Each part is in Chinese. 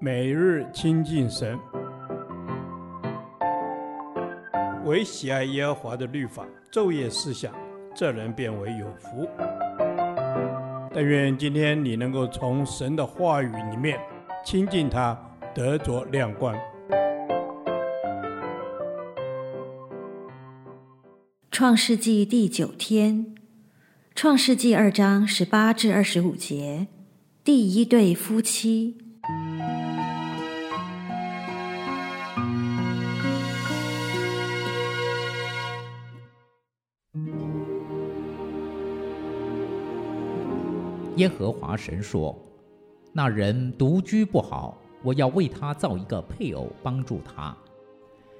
每日亲近神，唯喜爱耶和华的律法，昼夜思想，这人便为有福。但愿今天你能够从神的话语里面亲近他，得着亮光。创世纪第九天，创世纪二章十八至二十五节，第一对夫妻。耶和华神说：“那人独居不好，我要为他造一个配偶帮助他。”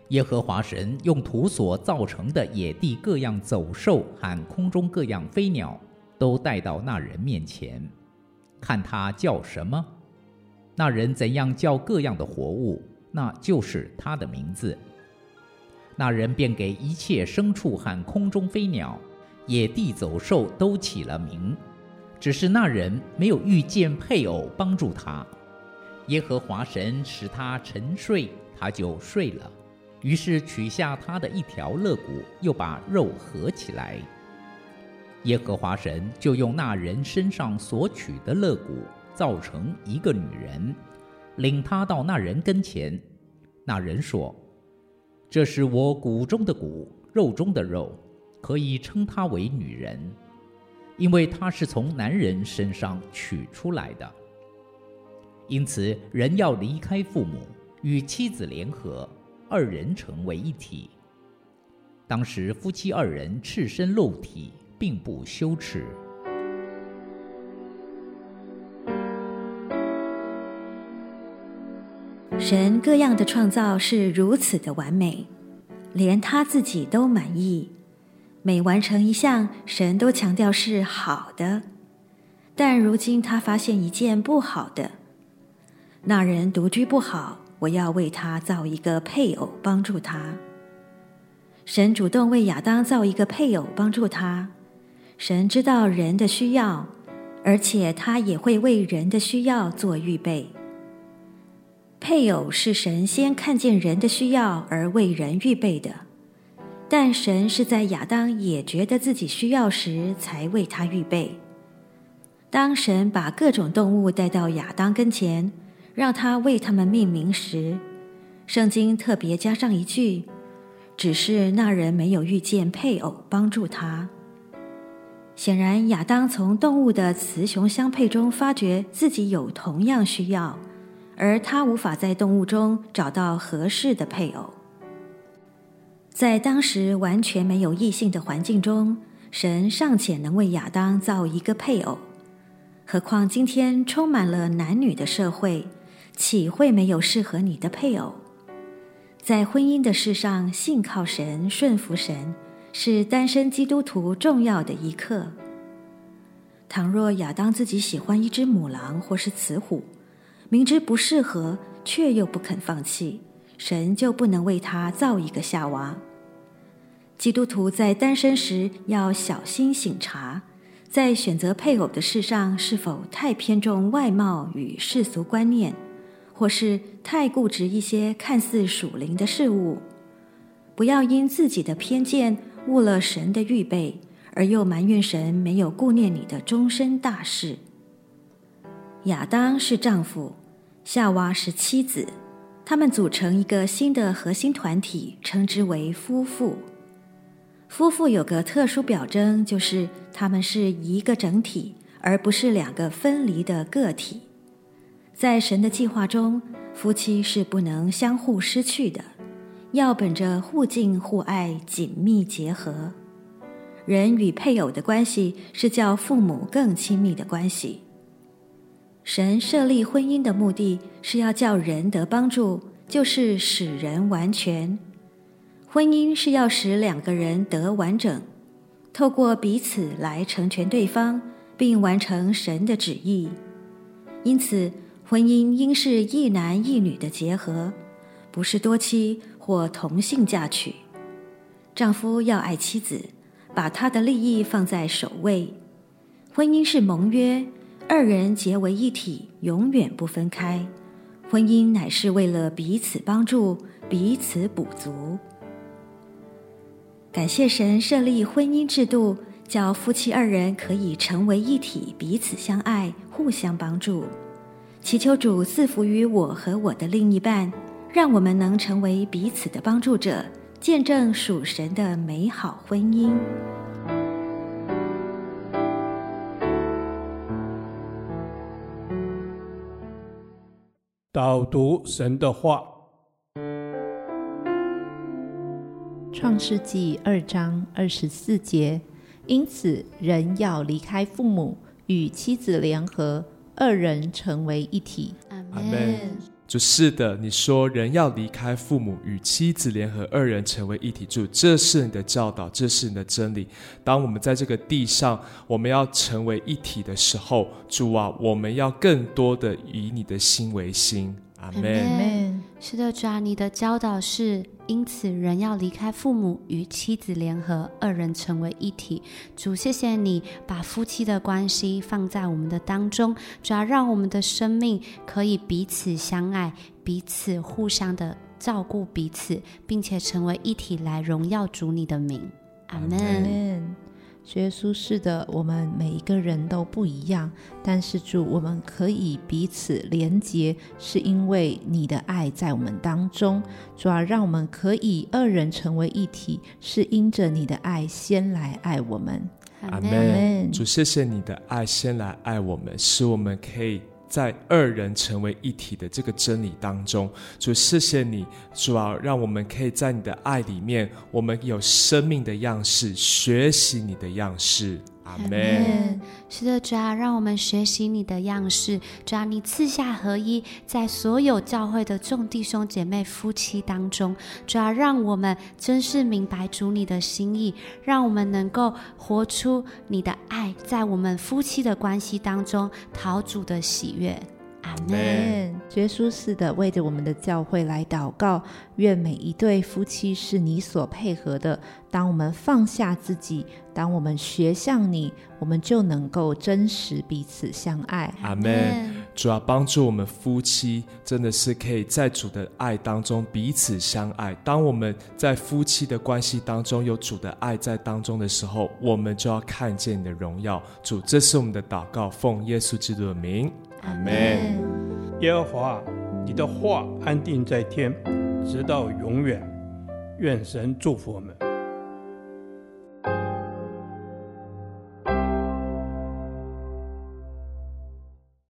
耶和华神用土所造成的野地各样走兽和空中各样飞鸟，都带到那人面前，看他叫什么。那人怎样叫各样的活物，那就是他的名字。那人便给一切牲畜和空中飞鸟、野地走兽都起了名。只是那人没有遇见配偶帮助他，耶和华神使他沉睡，他就睡了。于是取下他的一条肋骨，又把肉合起来。耶和华神就用那人身上所取的肋骨，造成一个女人，领他到那人跟前。那人说：“这是我骨中的骨，肉中的肉，可以称她为女人。”因为他是从男人身上取出来的，因此人要离开父母，与妻子联合，二人成为一体。当时夫妻二人赤身露体，并不羞耻。神各样的创造是如此的完美，连他自己都满意。每完成一项，神都强调是好的。但如今他发现一件不好的，那人独居不好，我要为他造一个配偶帮助他。神主动为亚当造一个配偶帮助他。神知道人的需要，而且他也会为人的需要做预备。配偶是神先看见人的需要而为人预备的。但神是在亚当也觉得自己需要时，才为他预备。当神把各种动物带到亚当跟前，让他为他们命名时，圣经特别加上一句：“只是那人没有遇见配偶帮助他。”显然，亚当从动物的雌雄相配中发觉自己有同样需要，而他无法在动物中找到合适的配偶。在当时完全没有异性的环境中，神尚且能为亚当造一个配偶，何况今天充满了男女的社会，岂会没有适合你的配偶？在婚姻的事上，信靠神、顺服神，是单身基督徒重要的一课。倘若亚当自己喜欢一只母狼或是雌虎，明知不适合，却又不肯放弃。神就不能为他造一个夏娃。基督徒在单身时要小心省察，在选择配偶的事上是否太偏重外貌与世俗观念，或是太固执一些看似属灵的事物。不要因自己的偏见误了神的预备，而又埋怨神没有顾念你的终身大事。亚当是丈夫，夏娃是妻子。他们组成一个新的核心团体，称之为夫妇。夫妇有个特殊表征，就是他们是一个整体，而不是两个分离的个体。在神的计划中，夫妻是不能相互失去的，要本着互敬互爱紧密结合。人与配偶的关系是叫父母更亲密的关系。神设立婚姻的目的是要叫人得帮助，就是使人完全。婚姻是要使两个人得完整，透过彼此来成全对方，并完成神的旨意。因此，婚姻应是一男一女的结合，不是多妻或同性嫁娶。丈夫要爱妻子，把他的利益放在首位。婚姻是盟约。二人结为一体，永远不分开，婚姻乃是为了彼此帮助、彼此补足。感谢神设立婚姻制度，叫夫妻二人可以成为一体，彼此相爱、互相帮助。祈求主赐福于我和我的另一半，让我们能成为彼此的帮助者，见证属神的美好婚姻。导读神的话。创世纪二章二十四节，因此人要离开父母，与妻子联合，二人成为一体。阿门。主是的，你说人要离开父母，与妻子联合，二人成为一体。主，这是你的教导，这是你的真理。当我们在这个地上，我们要成为一体的时候，主啊，我们要更多的以你的心为心。阿门。是的，主啊，你的教导是，因此人要离开父母，与妻子联合，二人成为一体。主，谢谢你把夫妻的关系放在我们的当中，主要让我们的生命可以彼此相爱，彼此互相的照顾彼此，并且成为一体来荣耀主你的名。阿门。耶稣是的，我们每一个人都不一样，但是主，我们可以彼此连结，是因为你的爱在我们当中。主啊让我们可以二人成为一体，是因着你的爱先来爱我们。阿门。主，谢谢你的爱先来爱我们，使我们可以。在二人成为一体的这个真理当中，主，谢谢你，主啊，让我们可以在你的爱里面，我们有生命的样式，学习你的样式。阿门。是的，主啊，让我们学习你的样式。主啊，你赐下合一，在所有教会的众弟兄姐妹、夫妻当中，主啊，让我们真是明白主你的心意，让我们能够活出你的爱，在我们夫妻的关系当中讨主的喜悦。阿门。耶稣似的，为着我们的教会来祷告，愿每一对夫妻是你所配合的。当我们放下自己，当我们学向你，我们就能够真实彼此相爱。阿门。主要帮助我们夫妻，真的是可以在主的爱当中彼此相爱。当我们在夫妻的关系当中有主的爱在当中的时候，我们就要看见你的荣耀。主，这是我们的祷告，奉耶稣基督的名。阿门。耶和华，你的话安定在天，直到永远。愿神祝福我们。